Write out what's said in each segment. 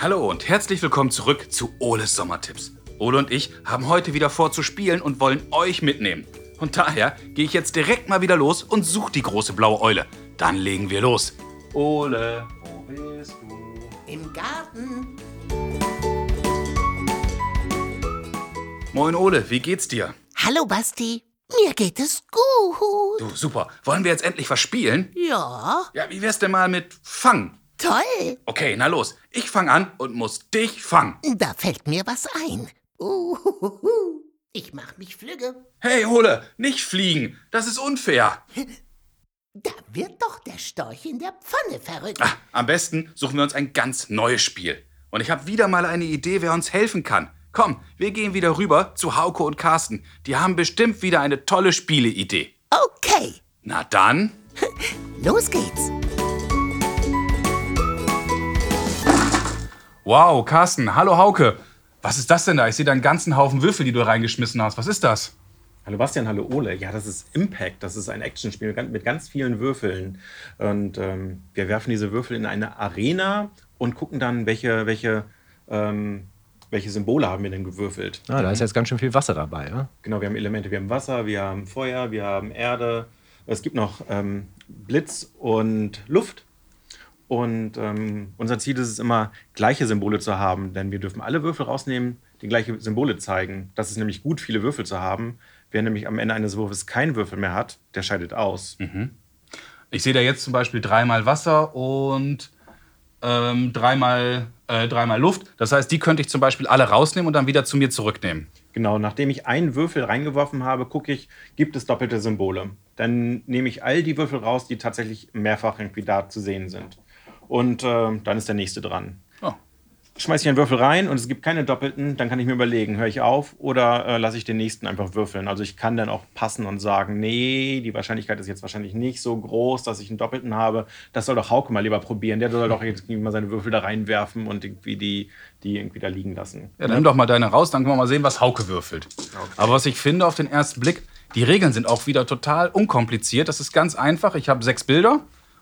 Hallo und herzlich willkommen zurück zu Oles Sommertipps. Ole und ich haben heute wieder vor zu spielen und wollen euch mitnehmen. Und daher gehe ich jetzt direkt mal wieder los und suche die große blaue Eule. Dann legen wir los. Ole, wo bist du? Im Garten. Moin Ole, wie geht's dir? Hallo Basti. Mir geht es gut. Du, super. Wollen wir jetzt endlich was spielen? Ja, Ja, wie wär's denn mal mit Fang? Toll. Okay, na los. Ich fang an und muss dich fangen. Da fällt mir was ein. Uhuhu. Ich mach mich flügge. Hey Ole, nicht fliegen. Das ist unfair. Da wird doch der Storch in der Pfanne verrückt. Ah, am besten suchen wir uns ein ganz neues Spiel. Und ich habe wieder mal eine Idee, wer uns helfen kann. Komm, wir gehen wieder rüber zu Hauke und Carsten. Die haben bestimmt wieder eine tolle Spieleidee. Okay, Na dann. los geht's. Wow, Carsten. Hallo Hauke. Was ist das denn da? Ich sehe da einen ganzen Haufen Würfel, die du reingeschmissen hast. Was ist das? Hallo Bastian, hallo Ole. Ja, das ist Impact. Das ist ein Actionspiel mit- ganz vielen Würfeln. Und ähm, wir werfen diese Würfel in eine Arena und gucken dann, welche, welche, ähm, welche Symbole haben wir denn gewürfelt. Ah, da ist jetzt ganz schön viel Wasser dabei. Ja? Genau, wir haben Elemente. Wir haben Wasser, wir haben Feuer, wir haben Erde. Es gibt noch ähm, Blitz und Luft. Und ähm, unser Ziel ist es immer, gleiche Symbole zu haben, denn wir dürfen alle Würfel rausnehmen, die gleiche Symbole zeigen. Das ist nämlich gut, viele Würfel zu haben. Wer nämlich am Ende eines Wurfes keinen Würfel mehr hat, der scheidet aus. Ich sehe da jetzt zum Beispiel dreimal Wasser und ähm, dreimal, äh, dreimal Luft. Das heißt, die könnte ich zum Beispiel alle rausnehmen und dann wieder zu mir zurücknehmen. Genau, nachdem ich einen Würfel reingeworfen habe, gucke ich, gibt es doppelte Symbole. Dann nehme ich all die Würfel raus, die tatsächlich mehrfach irgendwie da zu sehen sind. Und äh, dann ist der nächste dran. Oh. Schmeiße ich einen Würfel rein und es gibt keine doppelten, dann kann ich mir überlegen, höre ich auf oder äh, lasse ich den nächsten einfach würfeln. Also ich kann dann auch passen und sagen, nee, die Wahrscheinlichkeit ist jetzt wahrscheinlich nicht so groß, dass ich einen doppelten habe. Das soll doch Hauke mal lieber probieren. Der soll doch jetzt mal seine Würfel da reinwerfen und irgendwie die, die irgendwie da liegen lassen. Ja, dann nimm doch mal deine raus, dann können wir mal sehen, was Hauke würfelt. Aber was ich finde auf den ersten Blick, die Regeln sind auch wieder total unkompliziert. Das ist ganz einfach. Ich habe sechs Bilder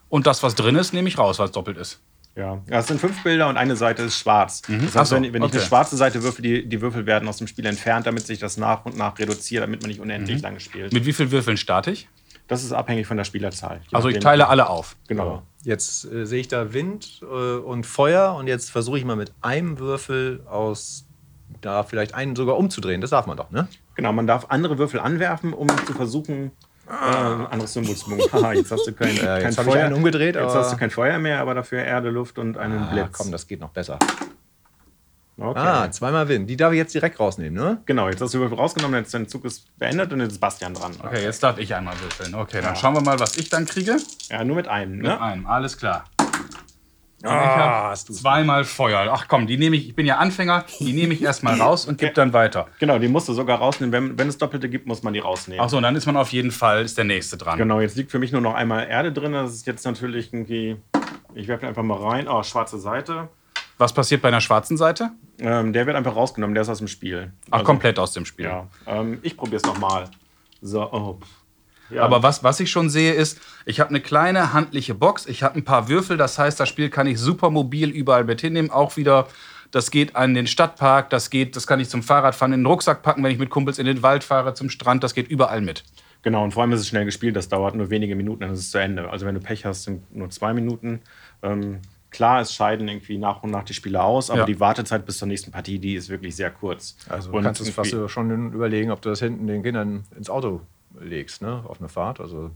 und das, was drin ist, nehme ich raus, weil es doppelt ist. Ja, ja, es sind fünf Bilder und eine Seite ist schwarz. Das heißt, so, wenn, wenn ich okay. eine schwarze Seite würfel, die, die Würfel werden aus dem Spiel entfernt, damit sich das nach und nach reduziert, damit man nicht unendlich lange spielt. Mit wie vielen Würfeln starte ich? Das ist abhängig von der Spielerzahl. Also ich teile alle auf. Genau. Jetzt äh, sehe ich da Wind äh, und Feuer und jetzt versuche ich mal mit einem Würfel aus da vielleicht einen sogar umzudrehen. Das darf man doch, ne? Genau, man darf andere Würfel anwerfen, um zu versuchen, äh, ein anderes Symbol zu machen. Haha, jetzt hast du kein, Ja, kein einen umgedreht, Jetzt aber- hast du kein Feuer mehr, aber dafür Erde, Luft und einen Ah, Blitz. komm, das geht noch besser. okay. Ah, zweimal Wind. Die darf ich jetzt direkt rausnehmen, ne? Genau, jetzt hast du rausgenommen, jetzt dein Zug ist beendet und jetzt ist Bastian dran. Okay, jetzt darf ich einmal würfeln. Okay, dann schauen wir mal, was ich dann kriege. Ja, nur mit einem, Mit ne? einem, alles klar. Ah, hast zweimal Feuer. Ach komm, die nehme ich, ich bin ja Anfänger, die nehme ich erstmal raus und gebe dann weiter. Genau, die musst du sogar rausnehmen. Wenn, wenn es Doppelte gibt, muss man die rausnehmen. Ach so, und dann ist man auf jeden Fall, ist der nächste dran. Genau, jetzt liegt für mich nur noch einmal Erde drin. Das ist jetzt natürlich irgendwie. Ich werfe einfach mal rein. Oh, schwarze Seite. Was passiert bei einer schwarzen Seite? Ähm, der wird einfach rausgenommen, der ist aus dem Spiel. Ach, Also, komplett aus dem Spiel. Ja. Ähm, ich probiere es nochmal. So, oh. Ja, Aber was, was ich schon sehe, ist, ich habe eine kleine handliche Box, ich habe ein paar Würfel, das heißt, das Spiel kann ich super mobil überall mit hinnehmen. Auch wieder, das geht an den Stadtpark, das geht, das kann ich zum Fahrradfahren in den Rucksack packen, wenn ich mit Kumpels in den Wald fahre, zum Strand, das geht überall mit. Genau, und vor allem ist es schnell gespielt. Das dauert nur wenige Minuten, dann ist es zu Ende. Also, wenn du Pech hast, sind nur zwei Minuten. Ähm, klar, es scheiden irgendwie nach und nach die Spieler aus, aber Ja. die Wartezeit bis zur nächsten Partie, die ist wirklich sehr kurz. Also Und kannst du es fast schon überlegen, ob du das hinten den Kindern ins Auto legst, ne? Auf eine Fahrt. Also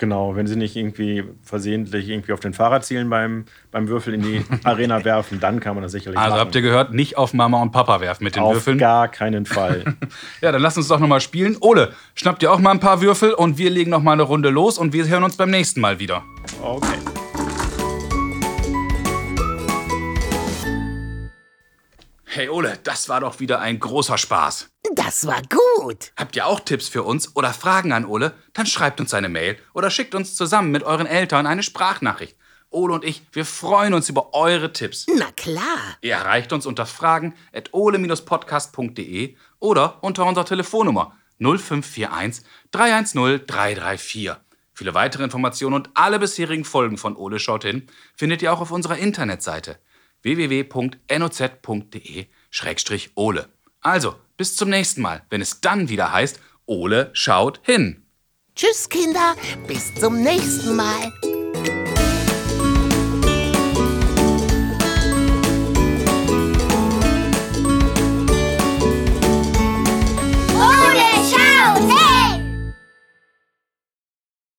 Genau, wenn sie nicht irgendwie versehentlich irgendwie auf den Fahrer zielen beim, beim Würfel in die Arena werfen, dann kann man das sicherlich Also machen. habt ihr gehört, nicht auf Mama und Papa werfen mit den Auf Würfeln. gar keinen Fall. Ja, dann lass uns doch nochmal spielen. Ole, schnapp dir auch mal ein paar Würfel und wir legen noch mal eine Runde los und wir hören uns beim nächsten Mal wieder. Okay. Hey Ole, das war doch wieder ein großer Spaß. Das war gut. Habt ihr auch Tipps für uns oder Fragen an Ole? Dann schreibt uns eine Mail oder schickt uns zusammen mit euren Eltern eine Sprachnachricht. Ole und ich, wir freuen uns über eure Tipps. Na klar. Ihr erreicht uns unter fragen at ole-podcast.de oder unter unserer Telefonnummer 0541 310 334. Viele weitere Informationen und alle bisherigen Folgen von Ole schaut hin findet ihr auch auf unserer Internetseite www.noz.de-ole. Also, bis zum nächsten Mal, wenn es dann wieder heißt, Ole schaut hin. Tschüss, Kinder. Bis zum nächsten Mal.